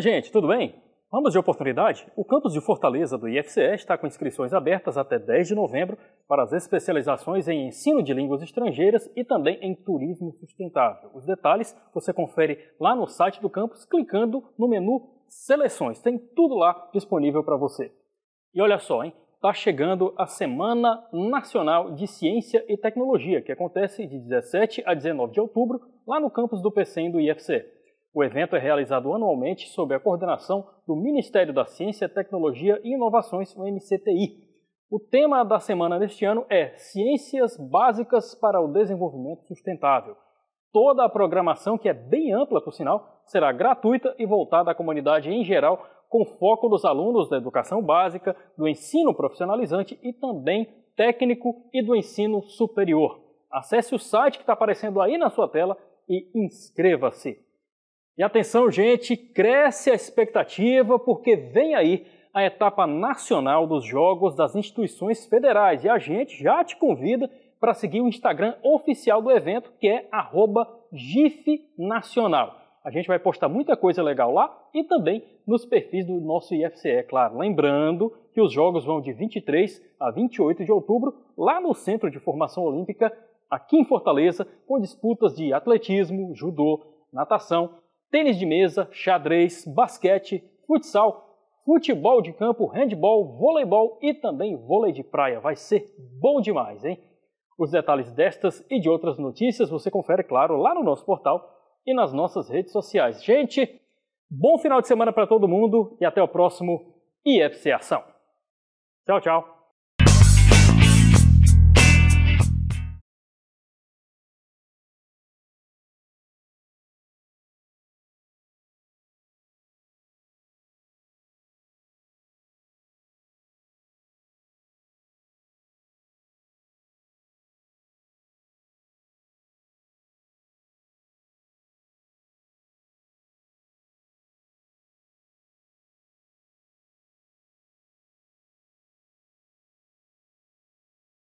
Oi, gente, tudo bem? Vamos de oportunidade? O campus de Fortaleza do IFCE está com inscrições abertas até 10 de novembro para as especializações em ensino de línguas estrangeiras e também em turismo sustentável. Os detalhes você confere lá no site do campus clicando no menu Seleções. Tem tudo lá disponível para você. E olha só, hein? Está chegando a Semana Nacional de Ciência e Tecnologia, que acontece de 17 a 19 de outubro lá no campus do PCM do IFCE. O evento é realizado anualmente sob a coordenação do Ministério da Ciência, Tecnologia e Inovações, o MCTI. O tema da semana deste ano é Ciências Básicas para o Desenvolvimento Sustentável. Toda a programação, que é bem ampla, por sinal, será gratuita e voltada à comunidade em geral, com foco nos alunos da educação básica, do ensino profissionalizante e também técnico e do ensino superior. Acesse o site que está aparecendo aí na sua tela e inscreva-se. E atenção, gente, cresce a expectativa porque vem aí a etapa nacional dos Jogos das instituições federais e a gente já te convida para seguir o Instagram oficial do evento, que é GIFNacional. A gente vai postar muita coisa legal lá e também nos perfis do nosso IFCE, claro. Lembrando que os jogos vão de 23 a 28 de outubro, lá no Centro de Formação Olímpica, aqui em Fortaleza, com disputas de atletismo, judô, natação, tênis de mesa, xadrez, basquete, futsal, futebol de campo, handball, voleibol e também vôlei de praia. Vai ser bom demais, hein? Os detalhes destas e de outras notícias você confere, claro, lá no nosso portal e nas nossas redes sociais. Gente, bom final de semana para todo mundo e até o próximo IFC Ação. Tchau, tchau.